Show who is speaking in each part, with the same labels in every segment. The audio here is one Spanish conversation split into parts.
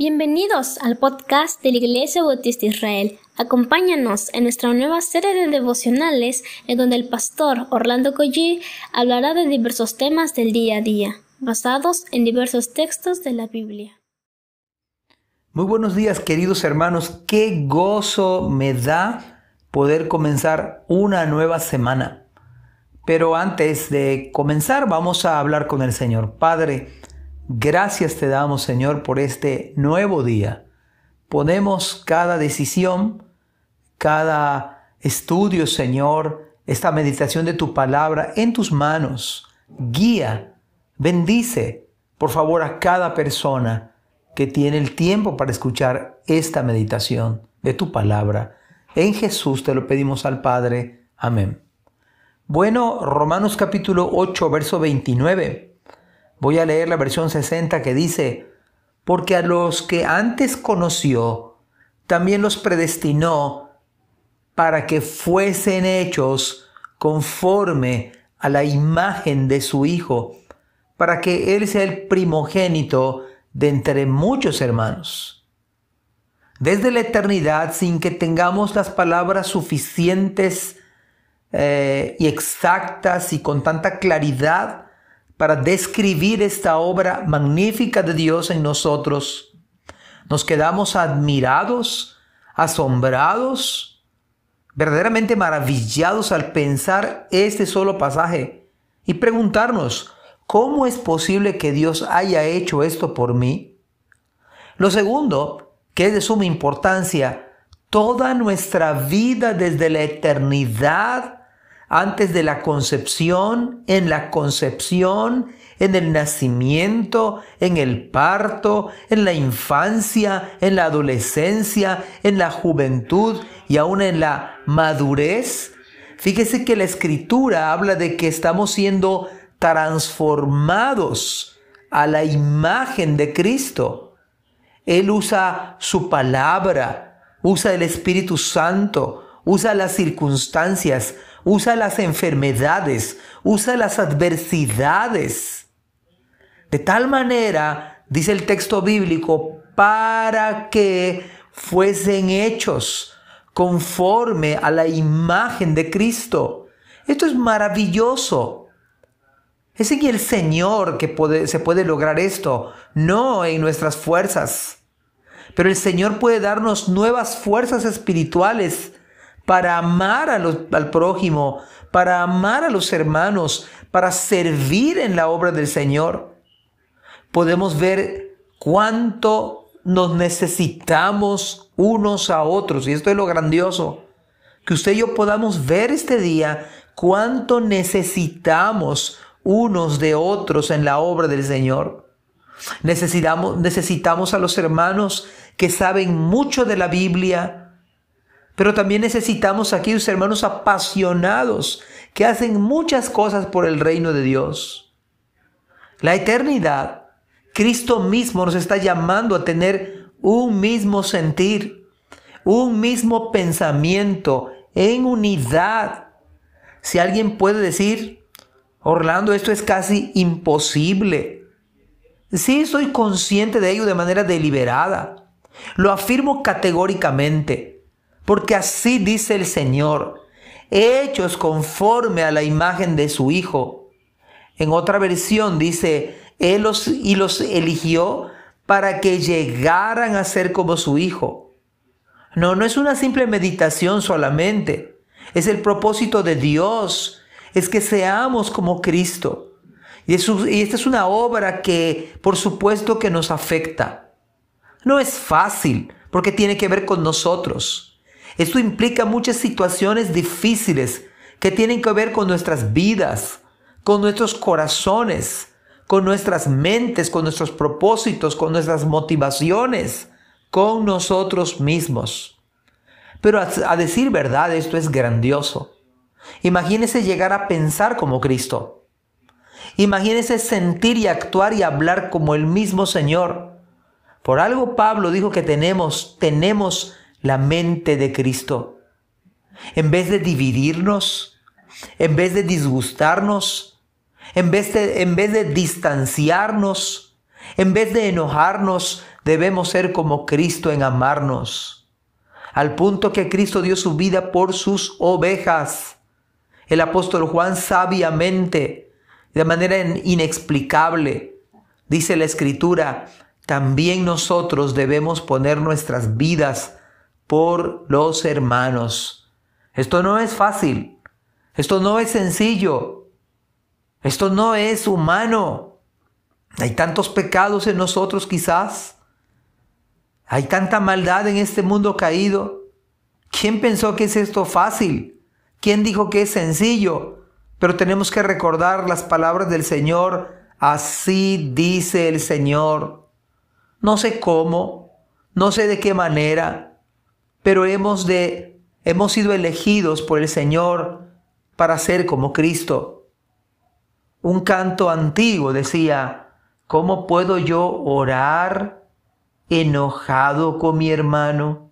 Speaker 1: Bienvenidos al podcast de la Iglesia Bautista Israel. Acompáñanos en nuestra nueva serie de devocionales en donde el pastor Orlando Collie hablará de diversos temas del día a día, basados en diversos textos de la Biblia.
Speaker 2: Muy buenos días queridos hermanos, qué gozo me da poder comenzar una nueva semana. Pero antes de comenzar vamos a hablar con el Señor. Padre, Gracias te damos, Señor, por este nuevo día. Ponemos cada decisión, cada estudio, Señor, esta meditación de tu palabra en tus manos. Guía, bendice, por favor, a cada persona que tiene el tiempo para escuchar esta meditación de tu palabra. En Jesús te lo pedimos al Padre. Amén. Bueno, Romanos capítulo 8, verso 29. Voy a leer la versión 60 que dice, porque a los que antes conoció, también los predestinó para que fuesen hechos conforme a la imagen de su Hijo, para que Él sea el primogénito de entre muchos hermanos. Desde la eternidad, sin que tengamos las palabras suficientes eh, y exactas y con tanta claridad, para describir esta obra magnífica de Dios en nosotros. Nos quedamos admirados, asombrados, verdaderamente maravillados al pensar este solo pasaje y preguntarnos, ¿cómo es posible que Dios haya hecho esto por mí? Lo segundo, que es de suma importancia, toda nuestra vida desde la eternidad antes de la concepción, en la concepción, en el nacimiento, en el parto, en la infancia, en la adolescencia, en la juventud y aún en la madurez. Fíjese que la escritura habla de que estamos siendo transformados a la imagen de Cristo. Él usa su palabra, usa el Espíritu Santo, usa las circunstancias, usa las enfermedades, usa las adversidades. De tal manera, dice el texto bíblico, para que fuesen hechos conforme a la imagen de Cristo. Esto es maravilloso. Es en el Señor que se puede lograr esto, no en nuestras fuerzas. Pero el Señor puede darnos nuevas fuerzas espirituales para amar al prójimo, para amar a los hermanos, para servir en la obra del Señor. Podemos ver cuánto nos necesitamos unos a otros. Y esto es lo grandioso. Que usted y yo podamos ver este día cuánto necesitamos unos de otros en la obra del Señor. Necesitamos, necesitamos a los hermanos que saben mucho de la Biblia, pero también necesitamos a aquellos hermanos apasionados que hacen muchas cosas por el reino de Dios. La eternidad, Cristo mismo nos está llamando a tener un mismo sentir, un mismo pensamiento en unidad. Si alguien puede decir, Orlando, esto es casi imposible. Sí, estoy consciente de ello de manera deliberada. Lo afirmo categóricamente porque así dice el Señor, hechos conforme a la imagen de su Hijo. En otra versión dice, Él los, y los eligió para que llegaran a ser como su Hijo. No, no es una simple meditación solamente, es el propósito de Dios, es que seamos como Cristo. Y, esta es una obra que por supuesto que nos afecta. No es fácil porque tiene que ver con nosotros. Esto implica muchas situaciones difíciles que tienen que ver con nuestras vidas, con nuestros corazones, con nuestras mentes, con nuestros propósitos, con nuestras motivaciones, con nosotros mismos. Pero a, decir verdad, esto es grandioso. Imagínese llegar a pensar como Cristo. Imagínese sentir y actuar y hablar como el mismo Señor. Por algo Pablo dijo que tenemos, tenemos la mente de Cristo. En vez de dividirnos, en vez de disgustarnos, en vez de, en vez de distanciarnos, En vez de enojarnos, debemos ser como Cristo en amarnos, al punto que Cristo dio su vida por sus ovejas. El apóstol Juan sabiamente, de manera inexplicable, dice la escritura, también nosotros debemos poner nuestras vidas por los hermanos. Esto no es fácil, esto no es sencillo, esto no es humano. Hay tantos pecados en nosotros quizás, hay tanta maldad en este mundo caído. ¿Quién pensó que es esto fácil? ¿Quién dijo que es sencillo? Pero tenemos que recordar las palabras del Señor. Así dice el Señor. No sé cómo, no sé de qué manera, pero hemos de hemos sido elegidos por el Señor para ser como Cristo. Un canto antiguo decía, ¿cómo puedo yo orar enojado con mi hermano?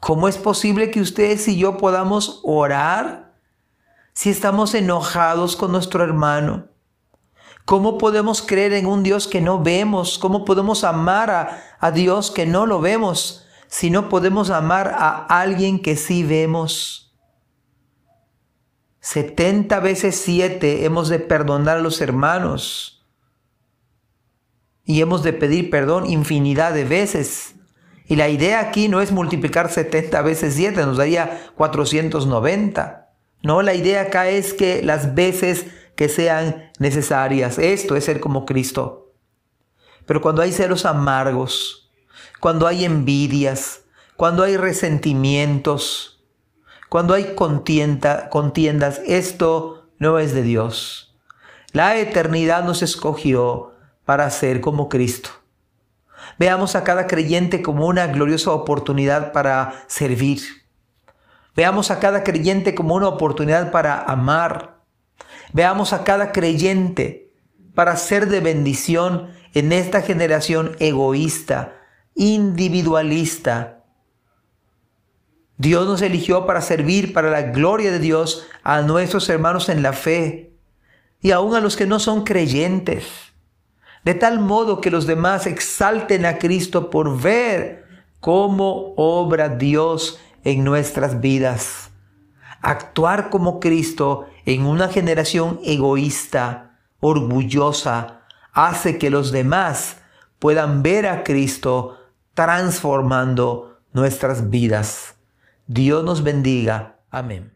Speaker 2: ¿Cómo es posible que ustedes y yo podamos orar si estamos enojados con nuestro hermano? ¿Cómo podemos creer en un Dios que no vemos? ¿Cómo podemos amar a, a, Dios que no lo vemos si no podemos amar a alguien que sí vemos? 70 veces 7 hemos de perdonar a los hermanos y hemos de pedir perdón infinidad de veces. Y la idea aquí no es multiplicar 70 veces 7, nos daría 490. No, la idea acá es que las veces que sean necesarias. Esto es ser como Cristo. Pero cuando hay celos amargos, cuando hay envidias, cuando hay resentimientos, cuando hay contienda, contiendas, esto no es de Dios. La eternidad nos escogió para ser como Cristo. Veamos a cada creyente como una gloriosa oportunidad para servir. Veamos a cada creyente como una oportunidad para amar, Veamos a cada creyente para ser de bendición en esta generación egoísta, individualista. Dios nos eligió para servir para la gloria de Dios a nuestros hermanos en la fe y aún a los que no son creyentes, de tal modo que los demás exalten a Cristo por ver cómo obra Dios en nuestras vidas. Actuar como Cristo en una generación egoísta, orgullosa, hace que los demás puedan ver a Cristo transformando nuestras vidas. Dios nos bendiga. Amén.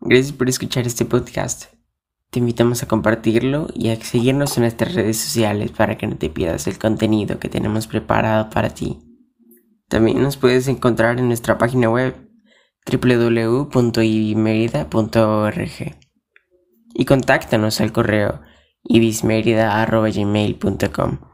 Speaker 3: Gracias por escuchar este podcast. Te invitamos a compartirlo y a seguirnos en nuestras redes sociales para que no te pierdas el contenido que tenemos preparado para ti. También nos puedes encontrar en nuestra página web www.ibismerida.org y contáctanos al correo ibismerida.gmail.com.